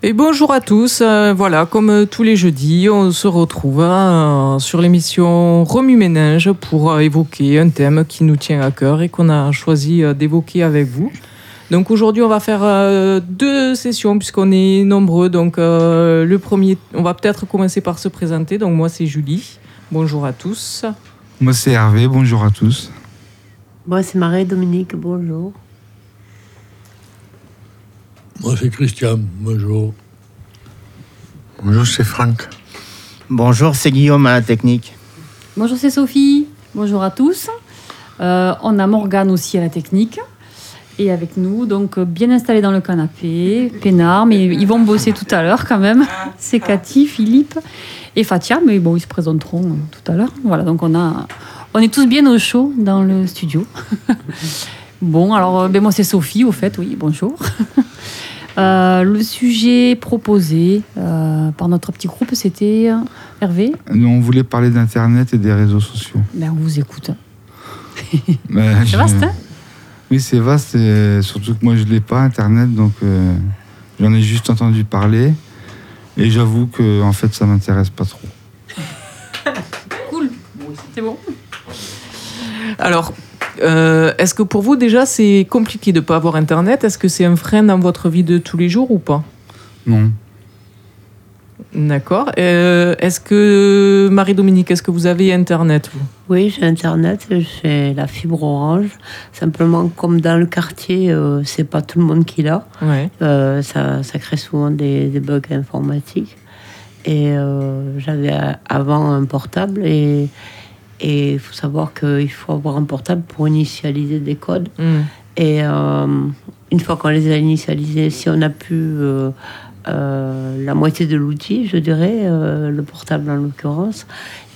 Et bonjour à tous. Euh, voilà, comme euh, tous les jeudis, on se retrouve euh, sur l'émission Remue Ménage pour évoquer un thème qui nous tient à cœur et qu'on a choisi d'évoquer avec vous. Donc aujourd'hui, on va faire deux sessions puisqu'on est nombreux. Donc le premier, on va peut-être commencer par se présenter. Donc moi, c'est Julie. Bonjour à tous. Moi, c'est Hervé. Bonjour à tous. Moi, c'est Marie Dominique. Bonjour. Moi, c'est Christian. Bonjour. Bonjour, c'est Franck. Bonjour, c'est Guillaume à la technique. Bonjour, c'est Sophie. Bonjour à tous. Euh, on a Morgane aussi à la technique. Et avec nous, donc bien installé dans le canapé, peinard, mais ils vont bosser tout à l'heure quand même. C'est Cathy, Philippe et Fatia, mais bon, ils se présenteront euh, tout à l'heure. Voilà, donc on, a, on est tous bien au chaud dans le studio. bon, alors, euh, ben moi c'est Sophie, au fait, oui, bonjour. Euh, le sujet proposé euh, par notre petit groupe, c'était euh, Hervé. Nous, on voulait parler d'Internet et des réseaux sociaux. Ben, on vous écoute. Ben, c'est vaste, hein? Oui, c'est vaste, et surtout que moi, je ne l'ai pas, Internet, donc j'en ai juste entendu parler. Et j'avoue que, en fait, ça ne m'intéresse pas trop. cool, c'est bon. Alors, euh, est-ce que pour vous déjà c'est compliqué de ne pas avoir Internet? Est-ce que c'est un frein dans votre vie de tous les jours ou pas? Non. D'accord. Euh, est-ce que Marie-Dominique, est-ce que vous avez Internet vous? Oui, j'ai Internet, j'ai la fibre orange. Simplement, comme dans le quartier, euh, c'est pas tout le monde qui l'a. Ouais. ça, ça, crée souvent des, des bugs informatiques. Et j'avais avant un portable et et il faut savoir qu'il faut avoir un portable pour initialiser des codes. Mm. Et euh, une fois qu'on les a initialisés, si on a pu euh, euh, la moitié de l'outil, je dirais, le portable en l'occurrence,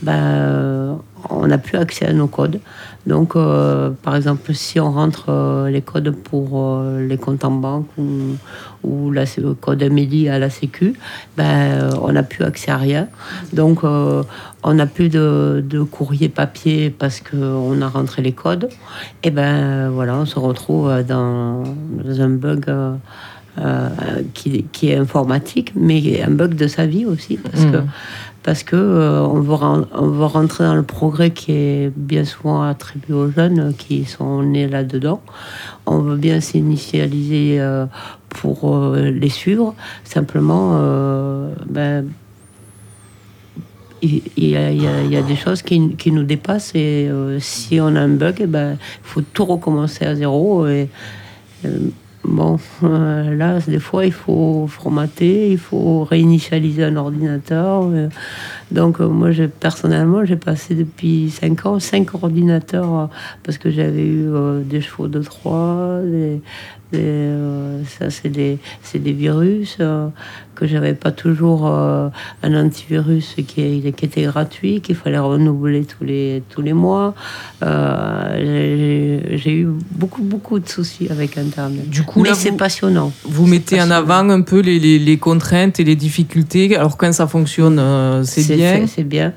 ben, on n'a plus accès à nos codes. Donc, par exemple, si on rentre les codes pour les comptes en banque ou, ou le code Amélie à la Sécu, ben, on n'a plus accès à rien. Donc, on n'a plus de, courrier papier parce qu'on a rentré les codes, et ben voilà, on se retrouve dans, un bug euh, euh, qui, est informatique, mais un bug de sa vie aussi, parce que, hmm. Parce que euh, on, veut, on veut rentrer dans le progrès qui est bien souvent attribué aux jeunes qui sont nés là-dedans. On veut bien s'initialiser pour les suivre, simplement, ben, il y, a, il, des choses qui, nous dépassent et euh, si on a un bug, il eh ben, faut tout recommencer à zéro. Et, euh, bon, euh, là, des fois, il faut formater, il faut réinitialiser un ordinateur. donc, moi, personnellement, j'ai passé depuis 5 ans 5 ordinateurs parce que j'avais eu des chevaux de 3, des, euh, ça, c'est des, des, virus euh, que j'avais pas toujours euh, un antivirus qui, qui était gratuit, qu'il fallait renouveler tous les, tous les mois. J'ai eu beaucoup, beaucoup de soucis avec Internet. Du coup, Mais c'est passionnant. Vous mettez en avant un peu les, les, les, contraintes et les difficultés. Alors, quand ça fonctionne, c'est bien. C'est bien.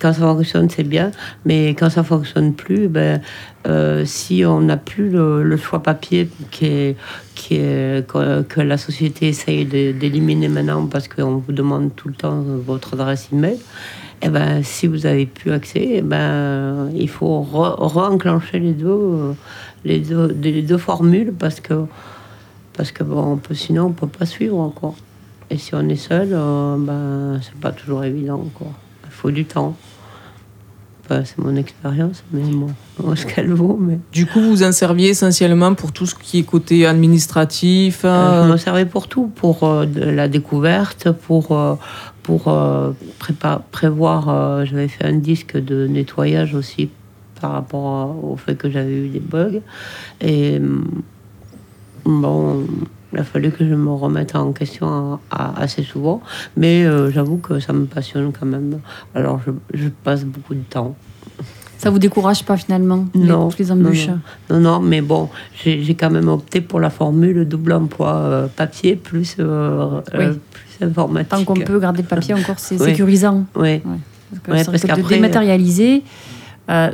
Quand ça fonctionne, c'est bien, mais quand ça fonctionne plus, ben, euh, si on n'a plus le, choix papier qui est, que, la société essaye d'éliminer maintenant parce qu'on vous demande tout le temps votre adresse email, eh ben, si vous n'avez plus accès, eh ben, il faut re-enclencher les deux, les deux, les deux formules parce que, parce que bon, on peut, sinon on ne peut pas suivre encore. Et si on est seul, euh, ben, c'est pas toujours évident. Il faut du temps c'est mon expérience, mais bon, ce qu'elle vaut. Mais... Du coup, vous en serviez essentiellement pour tout ce qui est côté administratif euh, Je euh, m'en servais pour tout, pour euh, la découverte, pour, pour prévoir. J'avais fait un disque de nettoyage aussi par rapport au fait que j'avais eu des bugs. Et bon, il a fallu que je me remette en question assez souvent, mais euh, j'avoue que ça me passionne quand même. Alors je, passe beaucoup de temps. Ça vous décourage pas finalement non, les, embûches? non, non, mais bon, j'ai quand même opté pour la formule double emploi euh, papier plus, euh, plus informatique. Tant qu'on peut garder le papier encore, c'est sécurisant. Oui. Parce, que de dématérialiser. Euh,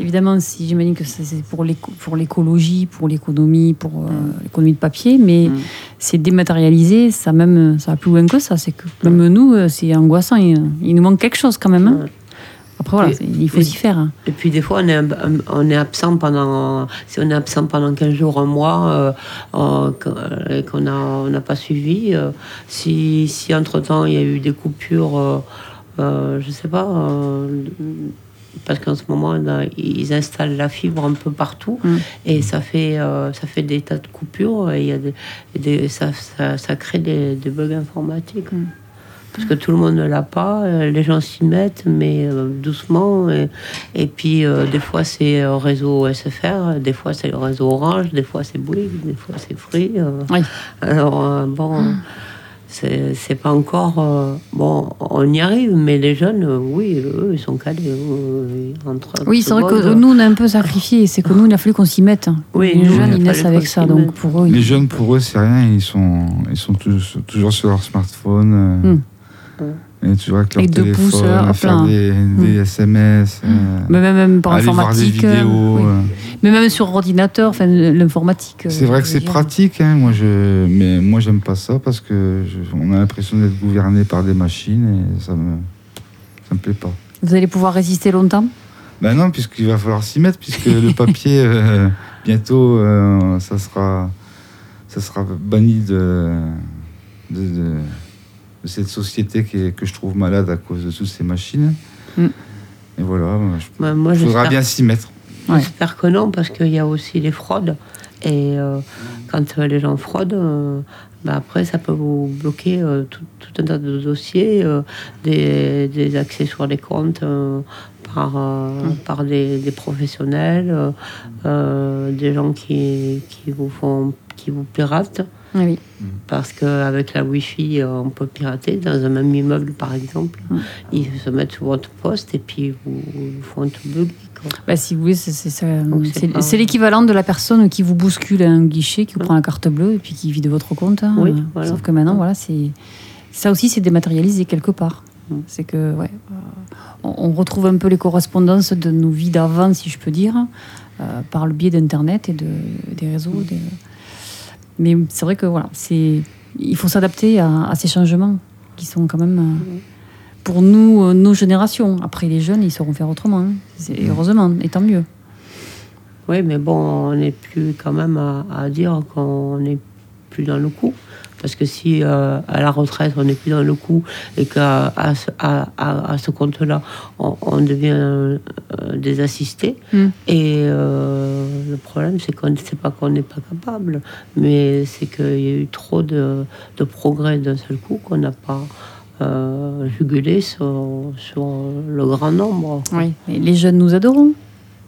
évidemment, si j'imagine que c'est pour l'éco- pour l'écologie, pour l'économie, pour euh, l'économie de papier, mais Mm. c'est dématérialisé, ça même ça va plus loin que ça. C'est que même nous, euh, c'est angoissant. Il, il nous manque quelque chose quand même. hein. Après voilà, il faut s'y faire. hein. Et puis des fois, on est, on absent pendant, si on est absent pendant 15 jours, un mois, euh, et qu'on n'a on n'a pas suivi, si, si entre-temps il y a eu des coupures, je sais pas, parce qu'en ce moment, là, ils installent la fibre un peu partout, Mm. et ça fait, euh, ça fait des tas de coupures, et y a des, des- ça, ça, ça crée des, des bugs informatiques. Mm. Parce que tout le monde ne l'a pas, euh, les gens s'y mettent, mais euh, doucement. Et, et puis, euh, des fois, c'est euh, réseau SFR, des fois, c'est le réseau Orange, des fois, c'est Bouygues, des fois, c'est Free. Oui. Alors, bon, c'est c'est pas encore. euh, bon, on y arrive, mais les jeunes, euh, oui, eux, ils sont calés. euh, entre Oui, c'est vrai que secondes. nous, on a un peu sacrifié. C'est que nous, il a fallu qu'on s'y mette. Oui, les nous, jeunes, ils naissent avec ça. Donc pour eux, Les ils- jeunes, pour eux, c'est rien. Ils sont, ils sont toujours, toujours sur leur smartphone. euh, Mm. Et toujours avec leur Avec deux téléphone, pouces, hop faire des, SMS. euh, mais même, même par aller voir des euh, vidéos. oui. euh. Mais même sur ordinateur, enfin, l'informatique. C'est vrai que c'est pratique, hein. moi je, mais moi j'aime pas ça parce que je- on a l'impression d'être gouverné par des machines et ça me, ça me plaît pas. Vous allez pouvoir résister longtemps? Ben non, puisqu'il va falloir s'y mettre, puisque le papier euh, bientôt ça sera, ça sera banni de, de, de- de cette société qui est- que je trouve malade à cause de toutes ces machines. Mm. Et voilà, il Ouais, moi, faudra bien s'y mettre. Ouais. J'espère que non, parce qu'il y a aussi les fraudes. Et euh, quand euh, les gens fraudent, euh, bah, après, ça peut vous bloquer euh, tout, tout un tas de dossiers, euh, des, des accès sur les comptes euh, par, euh, par des, des professionnels, euh, euh, des gens qui, qui vous font qui vous piratent. Ah Oui. Parce qu'avec la Wi-Fi, euh, on peut pirater. Dans un même immeuble, par exemple, Mm. ils se mettent sur votre poste et puis vous, vous font tout bugger. Bah, si vous voulez, c'est- l'équivalent de la personne qui vous bouscule à un guichet, qui vous prend la carte bleue et puis qui vide votre compte. hein. Oui, voilà. Sauf que maintenant, voilà, c'est ça aussi, c'est dématérialisé quelque part. Mm. C'est que, ouais, euh, on, retrouve un peu les correspondances de nos vies d'avant, si je peux dire, euh, par le biais d'Internet et de, des réseaux. Des- Mais c'est vrai que voilà, c'est il faut s'adapter à, à ces changements qui sont quand même. Euh, pour nous, euh, nos générations. Après, les jeunes, ils sauront faire autrement. hein. Heureusement, et tant mieux. Oui, mais bon, on n'est plus quand même à, à dire qu'on n'est plus dans le coup. Parce que si euh, à la retraite, on n'est plus dans le coup et qu'à à, ce- à, à- à ce compte-là, on, on devient euh, des assistés. Mm. Et euh, le problème, c'est qu'on ne sait pas qu'on n'est pas capable, mais c'est qu'il y a eu trop de, de progrès d'un seul coup qu'on n'a pas jugulé sur, sur le grand nombre. Oui. Et les jeunes nous adorons.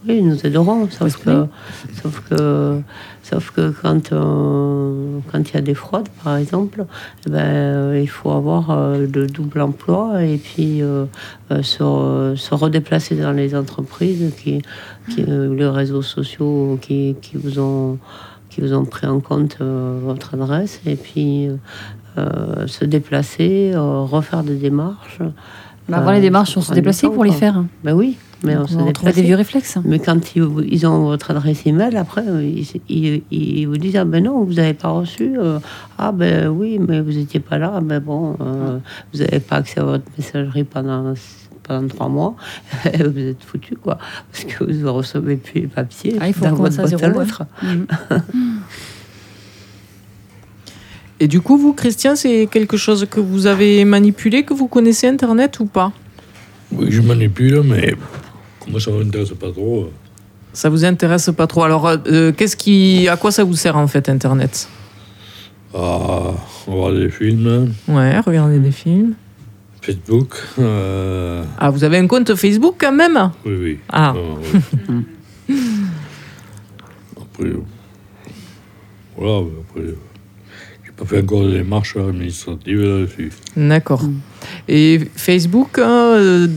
Oui, nous aiderons, sauf que, sauf que, sauf que quand euh, quand il y a des fraudes, par exemple, eh ben, euh, il faut avoir euh, le double emploi et puis euh, se, se redéplacer dans les entreprises, qui, qui, les réseaux sociaux qui, qui vous ont qui vous ont pris en compte votre adresse et puis se déplacer, refaire des démarches. Bah, avant les démarches, on se déplaçait pour les faire. Ben oui, mais on on déplaçait. des vieux réflexes. Mais quand ils, ils ont votre adresse email, après, ils, ils- ils vous disent Ah ben non, vous n'avez pas reçu. euh, ah ben oui, mais vous n'étiez pas là. Ben bon, euh, vous n'avez pas accès à votre messagerie pendant, pendant trois mois. vous êtes foutu, quoi. Parce que vous ne recevez plus les papiers Ah, il faut dans votre recommencer à boîte à. Mhm. Et du coup, vous, Christian, c'est quelque chose que vous avez manipulé, que vous connaissez Internet ou pas? Oui, je manipule, mais comme ça ne m'intéresse pas trop. euh, Ça vous intéresse pas trop. Alors, euh, qu'est-ce qui, à quoi ça vous sert en fait Internet? À voir des films, Ouais, regarder des films. Facebook. euh, Ah, vous avez un compte Facebook quand même? Oui, oui. Ah. Euh, oui. après, euh, voilà, après, euh, j'ai pas fait encore des démarches administratives là-dessus. D'accord. Et Facebook, euh,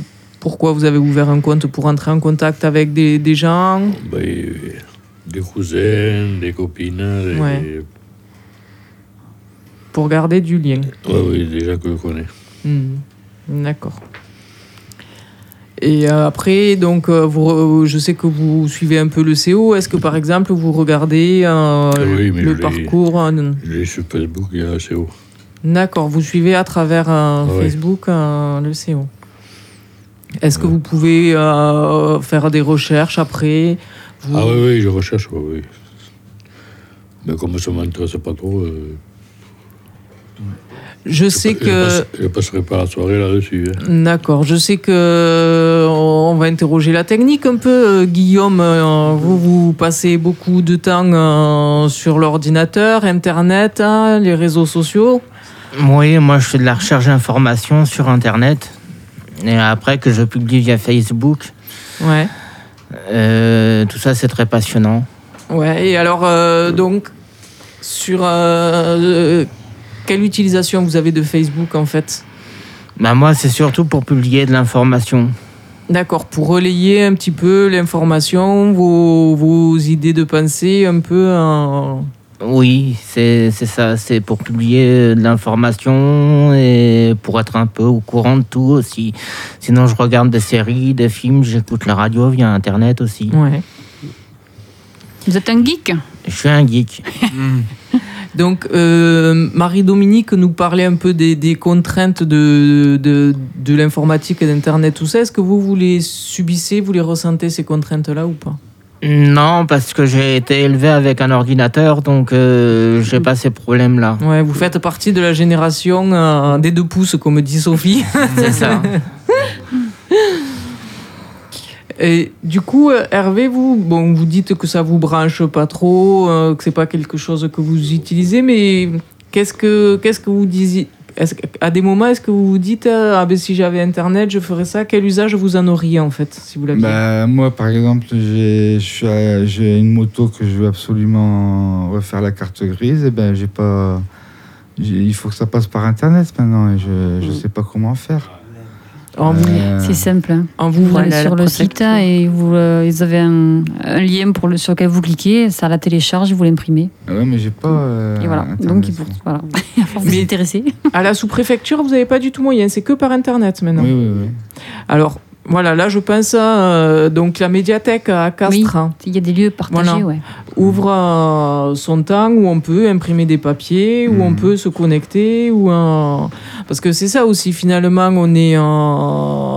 pourquoi vous avez ouvert un compte pour entrer en contact avec des, des gens Ben, euh, des cousins, des copines, des... Ouais. Pour garder du lien oui, des gens que je connais. Hmm, D'accord. Et euh, après, donc, euh, vous, je sais que vous suivez un peu le CO. Est-ce que, par exemple, vous regardez euh, Oui, mais le je parcours euh, J'ai sur Facebook, il y a assez haut. D'accord, vous suivez à travers euh, Ouais. Facebook euh, le CO. Est-ce que vous pouvez euh, faire des recherches après? Vous- Ah oui, oui, je recherche, oui, oui. Mais comme ça ne m'intéresse pas trop, euh, Je je, sais je que. passe- je passerai pas la soirée là-dessus. hein. D'accord, je sais que euh, on va interroger la technique un peu. Guillaume, vous, vous passez beaucoup de temps sur l'ordinateur, Internet, hein, les réseaux sociaux. Oui, moi je fais de la recherche d'informations sur Internet. Et après que je publie via Facebook. Ouais. Euh, tout ça c'est très passionnant. Ouais, et alors, euh, donc, sur euh, quelle utilisation vous avez de Facebook en fait? Bah, moi c'est surtout pour publier de l'information. D'accord, pour relayer un petit peu l'information, vos, vos idées de pensée un peu en... Oui, c'est c'est ça, c'est pour publier de l'information et pour être un peu au courant de tout aussi. Sinon je regarde des séries, des films, j'écoute la radio via Internet aussi. Ouais. Vous êtes un geek Je suis un geek. Donc, euh, Marie-Dominique nous parlait un peu des, des contraintes de, de, de l'informatique et d'Internet, tout ça. Est-ce que vous, vous les subissez, vous les ressentez, ces contraintes-là ou pas? Non, parce que j'ai été élevé avec un ordinateur, donc euh, j'ai pas ces problèmes-là. Ouais, vous faites partie de la génération euh, des deux pouces, comme dit Sophie. C'est ça. Et du coup, euh, Hervé, vous, bon, vous dites que ça vous branche pas trop, euh, que c'est pas quelque chose que vous utilisez, mais qu'est-ce que, qu'est-ce que vous disiez est-ce À des moments, est-ce que vous vous dites, euh, ah ben si j'avais Internet, je ferais ça? Quel usage vous en auriez en fait, si vous l'aviez? Bah, moi, par exemple, j'ai j'ai une moto que je veux absolument refaire la carte grise. Et ben, j'ai pas. j'ai- Il faut que ça passe par Internet maintenant et je ne sais pas comment faire. En vous, Euh, C'est simple. hein. en Vous vous, allez Voilà, sur le site protection. et vous, euh, vous avez un, un lien pour le, sur lequel vous cliquez, ça la télécharge, vous l'imprimez. Ouais, mais j'ai pas. euh, et voilà. Internet. Donc, il faut, voilà. Vous Mais- intéresser. à la sous-préfecture, vous n'avez pas du tout moyen, c'est que par Internet maintenant. Oui, oui, oui. Alors, voilà, là je pense à euh, donc la médiathèque à Castres. hein. Il y a des lieux partagés, Voilà. ouais. ouvre euh, son temps où on peut imprimer des papiers, où on Mhm. peut se connecter, où parce que c'est ça aussi finalement on est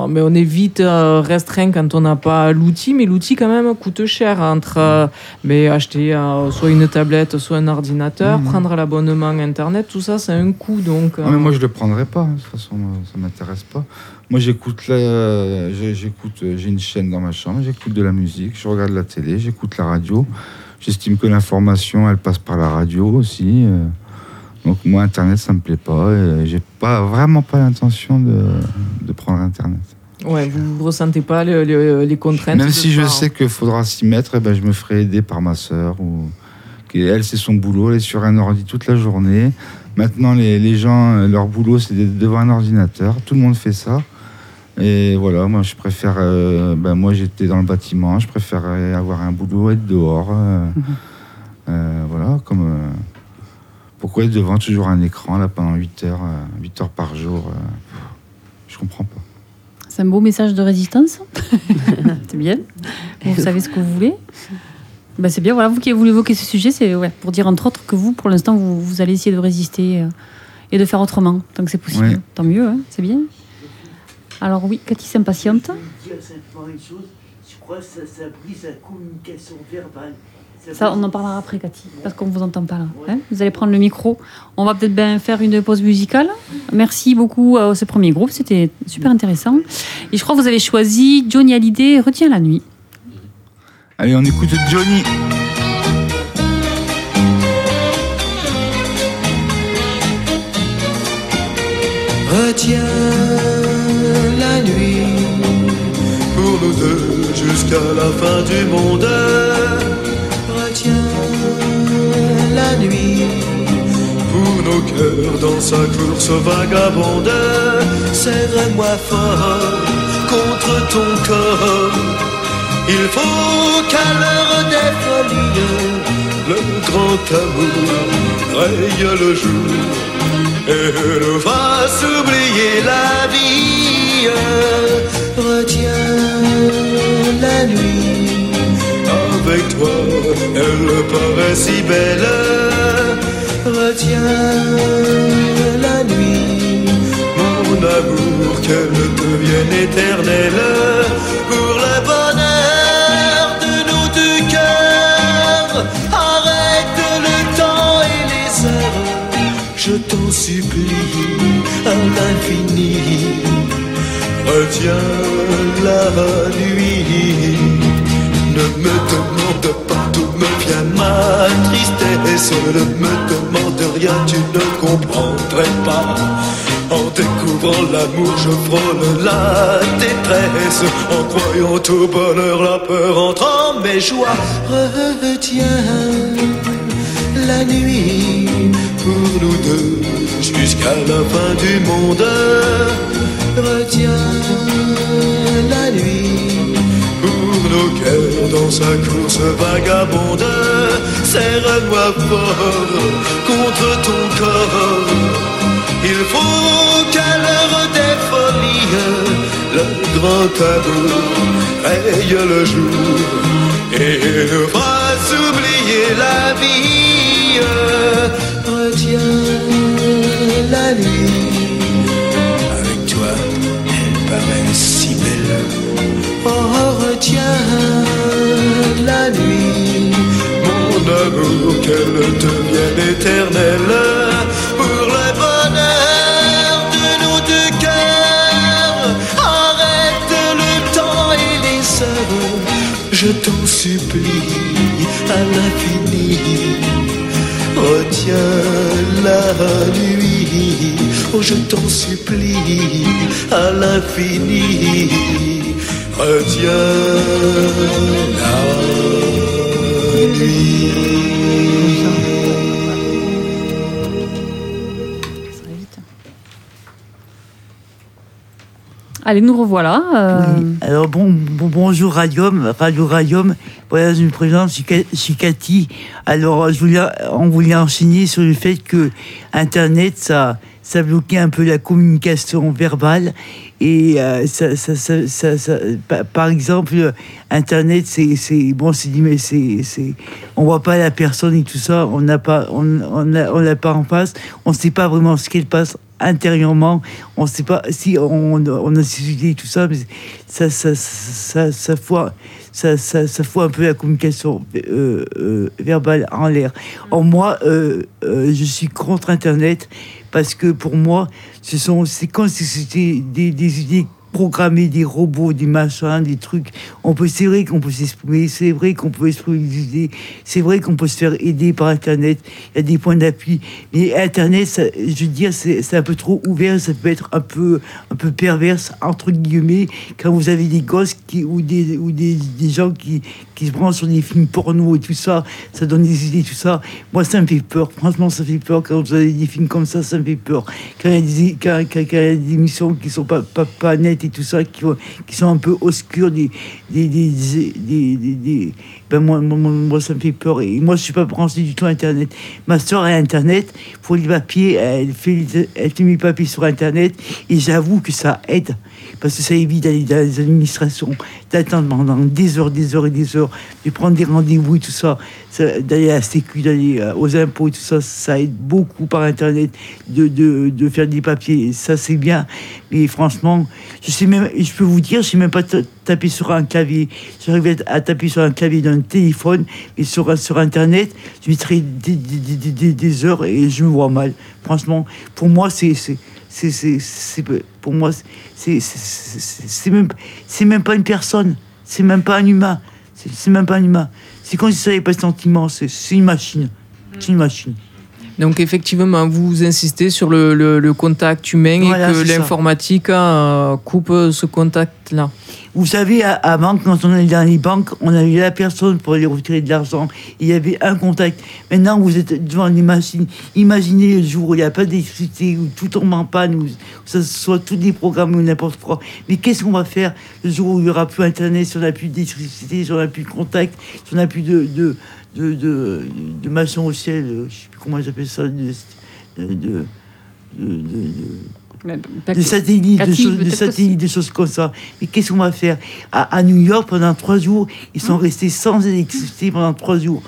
mais on est vite euh, restreint quand on n'a pas l'outil, mais l'outil quand même coûte cher entre euh, mais acheter euh, soit une tablette, soit un ordinateur, Mhm. prendre l'abonnement internet, tout ça c'est un coût donc. Non, mais moi, je le prendrai pas. hein. De toute façon, ça m'intéresse pas. Moi, j'écoute la- j'ai- j'écoute, euh, j'ai une chaîne dans ma chambre, j'écoute de la musique, je regarde la télé, j'écoute la radio. J'estime que l'information, elle passe par la radio aussi. euh. Donc moi, Internet, ça me plaît pas. et J'ai pas vraiment pas l'intention de, de prendre Internet. Ouais, vous ne ressentez pas le- le- les contraintes. Même si je sais qu'il faudra s'y mettre, eh ben, je me ferai aider par ma sœur. Ou... Elle, c'est son boulot, elle est sur un ordi toute la journée. Maintenant, les, les gens, euh, leur boulot, c'est d'être devant un ordinateur. Tout le monde fait ça. Et voilà, moi, je préfère. euh, ben, moi, j'étais dans le bâtiment, je préférais avoir un boulot, être dehors. euh, euh, voilà, comme. euh, pourquoi être devant toujours un écran là pendant 8 heures, euh, 8 heures par jour euh, Je comprends pas. C'est un beau message de résistance. c'est bien. Vous savez ce que vous voulez. Ben, c'est bien, voilà, vous qui voulez évoquer ce sujet, c'est ouais, pour dire entre autres que vous, pour l'instant, vous, vous allez essayer de résister euh, et de faire autrement, tant que c'est possible. Ouais. Tant mieux, hein, c'est bien. Alors oui, Cathy s'impatiente. Je veux dire simplement une chose, je crois que ça, ça brise la communication verbale. Ça, on en parlera après, Cathy, parce qu'on ne vous entend pas là. hein. vous allez prendre le micro. On va peut-être bien faire une pause musicale. Merci beaucoup à ce premier groupe, c'était super intéressant. Et je crois que vous avez choisi Johnny Hallyday, Retiens la nuit. Allez, on écoute Johnny. Retiens nous deux jusqu'à la fin du monde. Retiens la nuit pour nos cœurs dans sa course vagabonde. Serre-moi fort contre ton corps. Il faut qu'à l'heure des folies, le grand amour raye le jour et nous fasse oublier la vie retiens la nuit. Avec toi, elle paraît si belle. Retiens la nuit, mon amour, qu'elle devienne éternelle pour le bonheur de nos deux cœurs. Arrête le temps et les heures, je t'en supplie à l'infini. Retiens la nuit. Ne me demande pas d'où me vient ma tristesse. Ne me demande rien, tu ne comprendrais pas. En découvrant l'amour, je frôle la détresse. En croyant au bonheur, la peur entre en mes joies. Retiens la nuit pour nous deux jusqu'à la fin du monde. Dans sa course vagabonde. Serre-moi fort contre ton corps. Il faut qu'à l'heure des folies, le grand amour raye le jour et nous fasse oublier la vie. Retiens la nuit. Avec toi, elle paraît si belle. Oh, retiens Amour, qu'elle devienne éternelle. Pour le bonheur de nos deux cœurs. Arrête le temps et les heures. Je t'en supplie à l'infini. Retiens la nuit, oh je t'en supplie à l'infini. Retiens la nuit. Allez, nous revoilà. euh. Alors bon, bon- bonjour Radium, Radio Radium. Voilà, je me présente, je suis Cathy. Alors je voulais, on voulait enseigner sur le fait que Internet, ça, ça bloquait un peu la communication verbale. Et euh, ça, ça, ça, ça- ça- pa- par exemple, euh, Internet, c'est, bon, c'est dit, mais c'est, on voit pas la personne et tout ça, on n'a pas, on, on pas en face, on sait pas vraiment ce qu'elle passe intérieurement, on sait pas si on, on a et tout ça, mais ça, ça, ça, ça, fout, ça, ça, ça fout un peu la communication euh, euh, verbale en l'air. En moi, euh, je suis contre Internet parce que pour moi, ce sont, c'est si c'était des, des idées programmer des robots, des machins, des trucs. On peut, c'est vrai qu'on peut s'exprimer, c'est vrai qu'on peut exprimer des idées, c'est vrai qu'on peut se faire aider par Internet. Il y a des points d'appui. Mais Internet, je veux dire, c'est un peu trop ouvert, ça peut être un peu, un peu perverse, entre guillemets, quand vous avez des gosses qui, ou des, ou des, des gens qui, qui se branchent sur des films porno et tout ça, ça donne des idées, tout ça. Moi, ça me fait peur. Franchement, ça fait peur. Quand vous avez des films comme ça, ça me fait peur. Quand il y a des, quand il y a des émissions qui sont pas, pas, pas nettes tout ça, qui, qui sont un peu obscures, des, des, des, des, ben moi, moi, ça me fait peur. Et moi, je suis pas branché du tout Internet. Ma soeur a Internet, pour les papiers, elle fait, elle fait mes papiers sur Internet, et j'avoue que ça aide. Parce que ça évite d'aller dans les administrations, d'attendre pendant des heures, des heures et des heures, de prendre des rendez-vous et tout ça, d'aller à la Sécu, d'aller euh, aux impôts et tout ça, ça aide beaucoup par Internet de, de, de faire des papiers. Ça, c'est bien. Mais franchement, je sais même, je peux vous dire, je sais même pas taper sur un clavier. J'arrive à taper sur un clavier d'un téléphone, mais sur, sur Internet, je mettrai des, des, des- des- des heures et je me vois mal. Franchement, pour moi, c'est. c'est pour moi, c'est, même, même pas une personne, c'est même pas un humain, c'est, même pas un humain. C'est si ça n'avait pas de sentiments, c'est, une machine. C'est une machine. Donc effectivement, vous insistez sur le, le- le contact humain Voilà, et que l'informatique euh, coupe ce contact-là. Vous savez, avant, quand on allait dans les banques, on avait la personne pour aller retirer de l'argent. Il y avait un contact. Maintenant, vous êtes devant les machines. Imaginez le jour où il n'y a pas d'électricité, où tout tombe en panne, où ce soit tous des programmes ou n'importe quoi. Mais qu'est-ce qu'on va faire le jour où il n'y aura plus Internet, si on n'a plus d'électricité, si on n'a plus de contact, si on n'a plus de, de, de, de, de au ciel, euh, je ne sais plus comment j'appelle ça, des satellites, des choses, des satellites, des choses comme ça. Mais qu'est-ce qu'on va faire à, à New York, pendant trois jours, ils sont restés sans électricité pendant trois jours.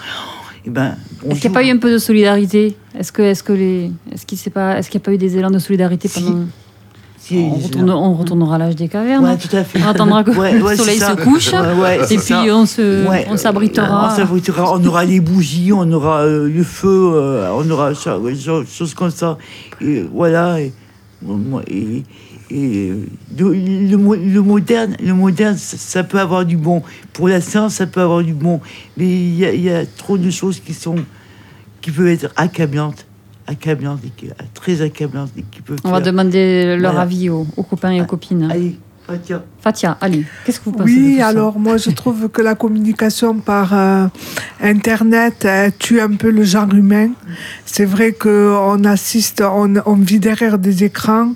eh ben, Est-ce qu'il n'y a pas eu un peu de solidarité? Est-ce que, est-ce que les, est-ce qu'il s'est pas, est-ce qu'il n'y a pas eu des élans de solidarité Si. pendant on, des retourne- on retournera à l'âge des cavernes. Ouais, tout à fait. On attendra que Ouais, ouais, le soleil se couche. Et puis ça. on se, on s'abritera. On aura les bougies, on aura euh, le feu, euh, on aura ça, ça- choses comme ça. Et voilà. Et, et- et, euh, le, le mo- le moderne, le moderne, ça, ça peut avoir du bon. Pour la science, ça peut avoir du bon. Mais il y, a- il y a trop de choses qui sont, qui peuvent être accablantes, accablantes, et qui- très accablantes, et qui peuvent. On va demander leur Voilà. avis aux, aux copains et aux copines. Allez, Fatia. Fatia, allez, qu'est-ce que vous pensez de Oui, tout ça alors moi je trouve que la communication par euh, Internet euh, tue un peu le genre humain. C'est vrai qu'on assiste, on, on vit derrière des écrans.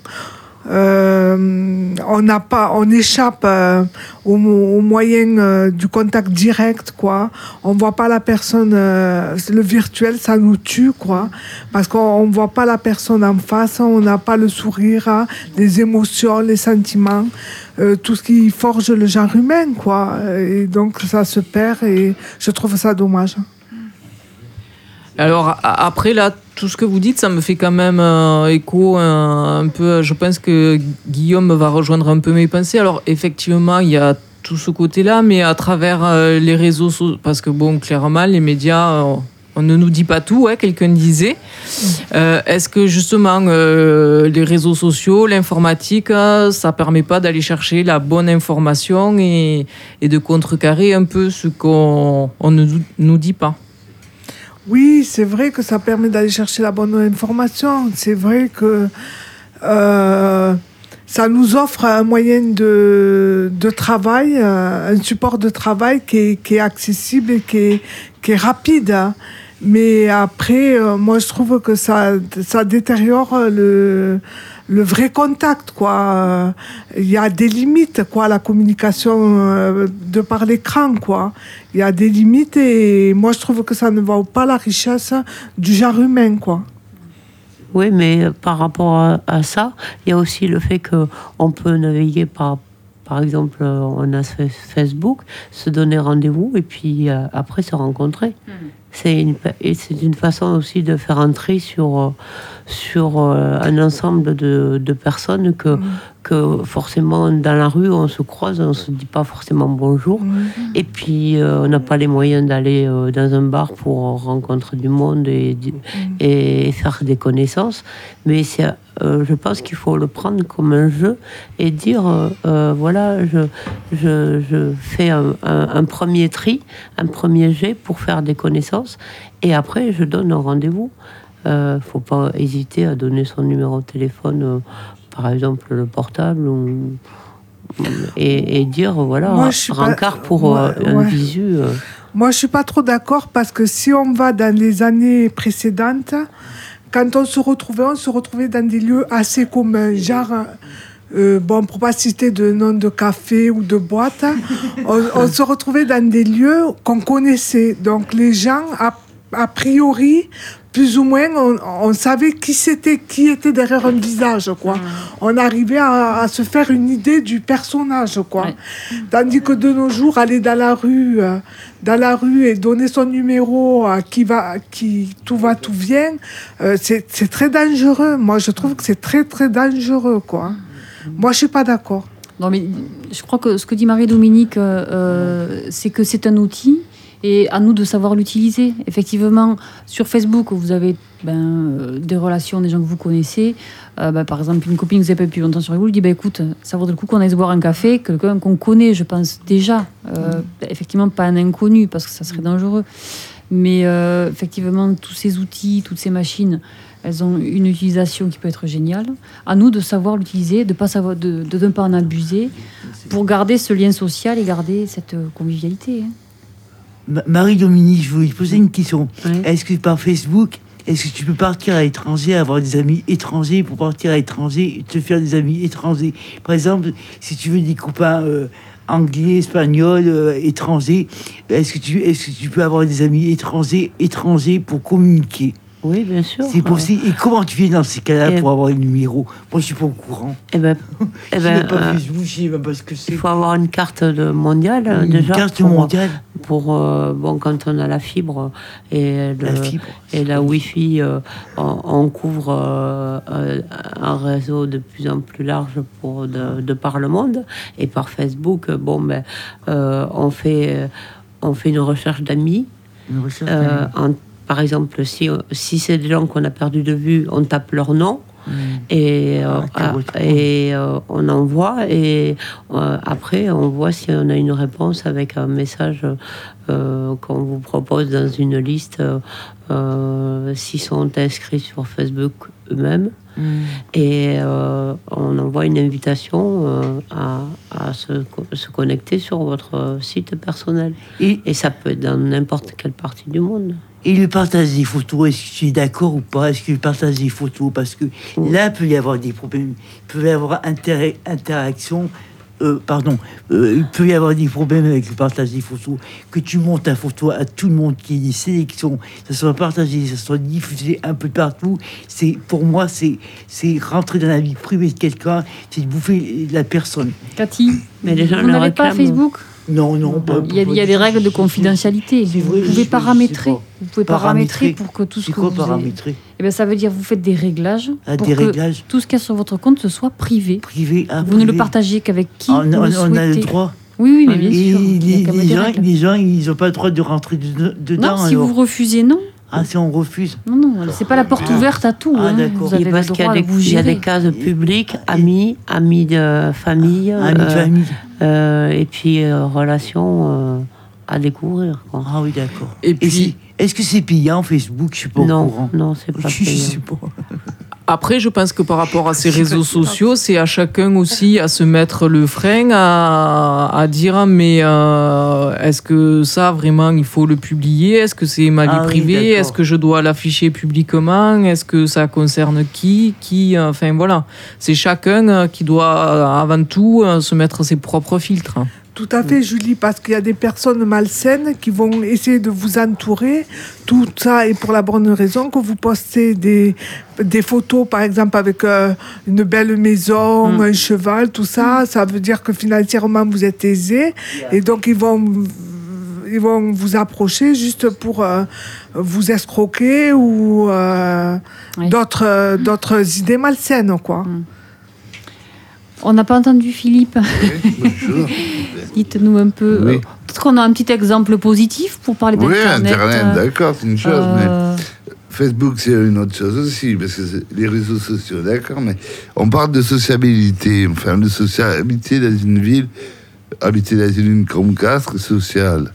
Euh, on n'a pas, on échappe euh, au, mo- au moyen euh, du contact direct, quoi. On voit pas la personne, le virtuel, ça nous tue, quoi, parce qu'on on voit pas la personne en face, on n'a pas le sourire, hein, les émotions, les sentiments, tout ce qui forge le genre humain, quoi. Et donc ça se perd et je trouve ça dommage. Alors après là, tout ce que vous dites, ça me fait quand même euh, écho un, un peu. Je pense que Guillaume va rejoindre un peu mes pensées. Alors effectivement, il y a tout ce côté-là, mais à travers euh, les réseaux sociaux, parce que bon, clairement, les médias, euh, on ne nous dit pas tout. Ouais, quelqu'un disait. Euh, Est-ce que justement euh, les réseaux sociaux, l'informatique, euh, ça permet pas d'aller chercher la bonne information et, de contrecarrer un peu ce qu'on on ne nous dit pas? Oui, c'est vrai que ça permet d'aller chercher la bonne information. C'est vrai que euh, ça nous offre un moyen de, de travail, euh, un support de travail qui est, qui est accessible et qui est, qui est rapide. hein. Mais après, euh, moi, je trouve que ça, ça détériore le, le vrai contact, quoi. Euh, Il y a des limites, quoi, la communication euh, de par l'écran, quoi. Il y a des limites et moi, je trouve que ça ne vaut pas la richesse du genre humain, quoi. Oui, mais par rapport à, à ça, il y a aussi le fait qu'on peut naviguer par, par exemple, euh, on a ce Facebook, se donner rendez-vous et puis euh, après se rencontrer. C'est une, une façon aussi de faire entrer sur, euh, sur euh, un ensemble de, de personnes que, que forcément dans la rue on se croise, on se dit pas forcément bonjour. Et puis euh, on n'a pas les moyens d'aller euh, dans un bar pour rencontrer du monde et, et faire des connaissances. Mais c'est, euh, je pense qu'il faut le prendre comme un jeu et dire euh, euh, voilà, je, je, je fais un, un- un premier tri, un premier jet pour faire des connaissances et après je donne un rendez-vous. Euh, faut pas hésiter à donner son numéro de téléphone, par exemple le portable, ou- et, et dire voilà, Moi, je suis pas- pour Ouais, euh, un ouais. visu. euh, Moi, je suis pas trop d'accord parce que si on va dans les années précédentes, quand on se retrouvait, on se retrouvait dans des lieux assez communs, genre, euh, bon, pour pas citer de nom de café ou de boîte, on, on se retrouvait dans des lieux qu'on connaissait. Donc, les gens, a priori, plus ou moins, on, on savait qui c'était, qui était derrière un visage, quoi. On arrivait à, à se faire une idée du personnage, quoi. Tandis que de nos jours, aller dans la rue, euh, dans la rue et donner son numéro à qui va, qui tout va, tout vient, euh, c'est très dangereux. Moi, je trouve que c'est très, très dangereux, quoi. Moi, je suis pas d'accord. Non, mais je crois que ce que dit Marie-Dominique, euh, c'est que c'est un outil et à nous de savoir l'utiliser. Effectivement, sur Facebook, vous avez ben, euh, des relations, des gens que vous connaissez. Euh, ben, par exemple, une copine que vous n'avez pas depuis longtemps sur Facebook, lui dit ben, écoute, ça vaudrait le coup qu'on aille se boire un café, quelqu'un qu'on connaît, je pense déjà. Euh, Effectivement, pas un inconnu, parce que ça serait dangereux. Mais euh, effectivement, tous ces outils, toutes ces machines, elles ont une utilisation qui peut être géniale. À nous de savoir l'utiliser, de pas savoir, de, de ne pas en abuser, pour garder ce lien social et garder cette convivialité. hein. Ma- Marie-Dominique, je voulais te poser une question. Est-ce que par Facebook, est-ce que tu peux partir à l'étranger, avoir des amis étrangers pour partir à l'étranger te faire des amis étrangers? Par exemple, si tu veux des copains euh, anglais, espagnols, euh, étrangers, est-ce que, tu, est que tu peux avoir des amis étrangers, étrangers pour communiquer? Oui, bien sûr. C'est possible. Et comment tu viens dans ces cas-là pour avoir un numéro? Moi, je suis pas au courant. Eh ben, eh Je ben, n'ai pas euh, Facebook, je sais même pas ce que c'est. il faut avoir une carte de mondiale, Une déjà. carte pour- mondiale? pour euh, bon quand on a la fibre et le, La fibre. et la Wi-Fi, euh, on, on couvre euh, euh, un réseau de plus en plus large pour de, de par le monde et par Facebook. euh, Bon, ben, euh, on fait euh, on fait une recherche d'amis. Une recherche Euh, d'amis. Par exemple, si si c'est des gens qu'on a perdu de vue, on tape leur nom. Et, euh, Ah, ah, et euh, on envoie et euh, après on voit si on a une réponse avec un message qu'on vous propose dans une liste s'ils sont inscrits sur Facebook eux-mêmes et euh, on envoie une invitation à, à se, se connecter sur votre site personnel Et, et ça peut être dans n'importe quelle partie du monde. Et le partage des photos, est-ce que tu es d'accord ou pas? Est-ce que le partage des photos? Parce que là, il peut y avoir des problèmes. Il peut y avoir intérêt, interaction. euh, pardon, euh, il peut y avoir des problèmes avec le partage des photos. Que tu montes ta photo à tout le monde, qu'il y ait des sélections, ça soit partagé, ça soit diffusé un peu partout. C'est pour moi, c'est c'est rentrer dans la vie privée de quelqu'un, c'est de bouffer la personne. Cathy, Mais les gens vous n'avez pas. Facebook? Non, non, pas. il y, a, il y a des règles de confidentialité. Vous vrai, pouvez paramétrer. Vous pouvez Paramétrer. paramétrer pour que tout ce que quoi vous paramétrer Eh ben, ça veut dire que vous faites des réglages Ah, pour des que réglages tout ce qu'il y a sur votre compte ce soit privé. privés ah, vous ne le partagez qu'avec qui Ah, on, vous le on a le droit. Oui, oui, mais bien Et sûr. les, gens, les gens, ils n'ont pas le droit de rentrer de- dedans. Non, si alors. vous refusez, non. Ah, si on refuse. Non, non, c'est pas la porte ouverte à tout. Ah, hein. d'accord. Vous avez Et parce le qu'il y, a des- de vous il y a gérer. des cases publiques, amis, amis de famille, Amis de euh, famille. euh, et puis euh, relations euh, à découvrir. quoi. Ah oui, d'accord. Et Et puis, si- est-ce que c'est payant Facebook? Je suis pas au non, courant. non, c'est pas Je payant. sais pas. Après, je pense que par rapport à ces réseaux sociaux, c'est à chacun aussi à se mettre le frein, à, à dire mais euh, est-ce que ça vraiment il faut le publier? Est-ce que c'est ma vie Ah privée? Est-ce que je dois l'afficher publiquement? Est-ce que ça concerne qui? Qui euh, Enfin voilà, c'est chacun euh, qui doit avant tout se mettre ses propres filtres. Tout à fait, Julie, parce qu'il y a des personnes malsaines qui vont essayer de vous entourer. Tout ça est pour la bonne raison que vous postez des, des photos, par exemple, avec euh, une belle maison, Mm. un cheval, tout ça. Ça veut dire que financièrement, vous êtes aisé. Et donc, ils vont, ils vont vous approcher juste pour euh, vous escroquer ou euh, Oui. d'autres, d'autres idées malsaines, quoi. On n'a pas entendu Philippe. Bonjour. Dites-nous un peu. Oui. Peut-être qu'on a un petit exemple positif pour parler Oui, d'Internet. Internet, euh, d'accord, c'est une chose, euh, mais Facebook, c'est une autre chose aussi, parce que les réseaux sociaux, d'accord, mais on parle de sociabilité, enfin, de sociabilité dans une ville, habiter dans une grande castre sociale.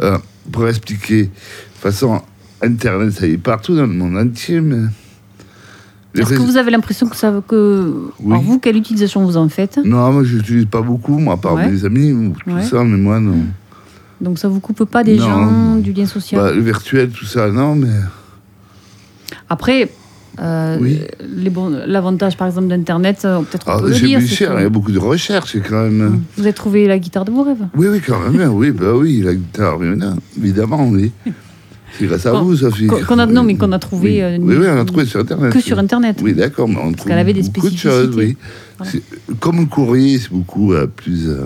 Euh, pour expliquer, de toute façon, Internet, ça y est partout dans le monde entier, mais. Est-ce que vous avez l'impression que ça que Oui. Alors vous quelle utilisation vous en faites? Non, moi, je n'utilise pas beaucoup, moi, à part Ouais. mes amis ou tout Ouais. ça, mais moi, non. Donc ça vous coupe pas des Non. gens, du lien social? Bah, le virtuel, tout ça, non, mais. Après, euh, Oui. les bons- l'avantage par exemple d'Internet, euh, peut-être on Ah, peut c'est plus c'est cher, il y a beaucoup de recherches, c'est quand même. Vous avez trouvé la guitare de vos rêves? Oui, oui, quand même, oui, bah oui, la guitare, évidemment, oui. C'est grâce à vous, Sophie. qu'on- a- non, mais qu'on a trouvé, Oui, euh, oui, oui, on a trouvé sur Internet. Que sur Internet. Oui, d'accord, mais on trouve qu'elle avait des beaucoup de choses, oui. Voilà. Comme un courrier, c'est beaucoup euh, plus, euh,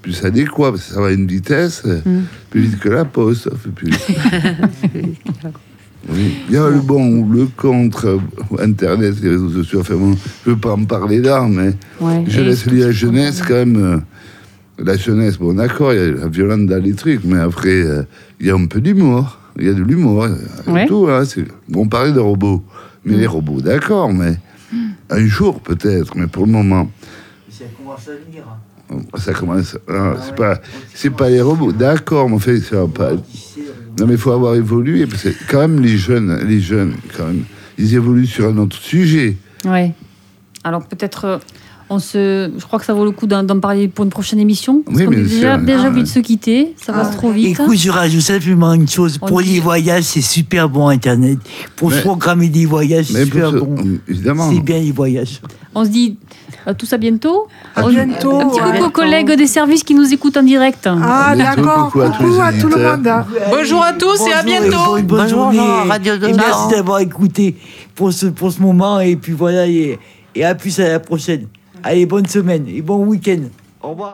plus adéquat, parce que ça va à une vitesse, Mm. plus vite que la poste, plus. Oui. Il y a le bon ou le contre, Internet, les réseaux sociaux, enfin bon, je ne veux pas en parler là, mais Ouais. je laisse lier que la jeunesse quand même. euh, la jeunesse, bon d'accord, il y a la violence dans les trucs, mais après, euh, il y a un peu d'humour. Il y a de l'humour. a Ouais. Tout, hein, c'est- on parlait de robots. Mais Mm. les robots, d'accord, mais un jour peut-être, mais pour le moment, Ça commence à venir. ça commence. ah, c'est pas, c'est pas les robots, d'accord, mais en fait, ça va pas. Non, mais il faut avoir évolué, parce que quand même, les jeunes, les jeunes, quand même, ils évoluent sur un autre sujet. Ouais. Alors peut-être, euh, on se, je crois que ça vaut le coup d'en parler pour une prochaine émission. Parce Oui, qu'on bien est déjà, sûr. déjà Ah, de se quitter. Ça Ah. passe trop vite. Écoute, je rajoute simplement une chose. On Pour dit- les voyages, c'est super bon Internet. Pour Mais- se programmer des voyages, c'est super ce- bon. évidemment. C'est bien les voyages. On se dit à tous à bientôt. À On- bientôt, Un petit coucou aux collègues des services qui nous écoutent en direct. Ah, bientôt, d'accord. coucou à tous Coucou les à tout le auditeurs. monde. hein. Bonjour à tous et à bientôt. bonne, bonne Bonjour, journée. Jean, Radio Et 200. merci d'avoir écouté pour ce, pour ce moment. Et puis voilà, et, et à plus à la prochaine. Allez, bonne semaine et bon week-end. Au revoir.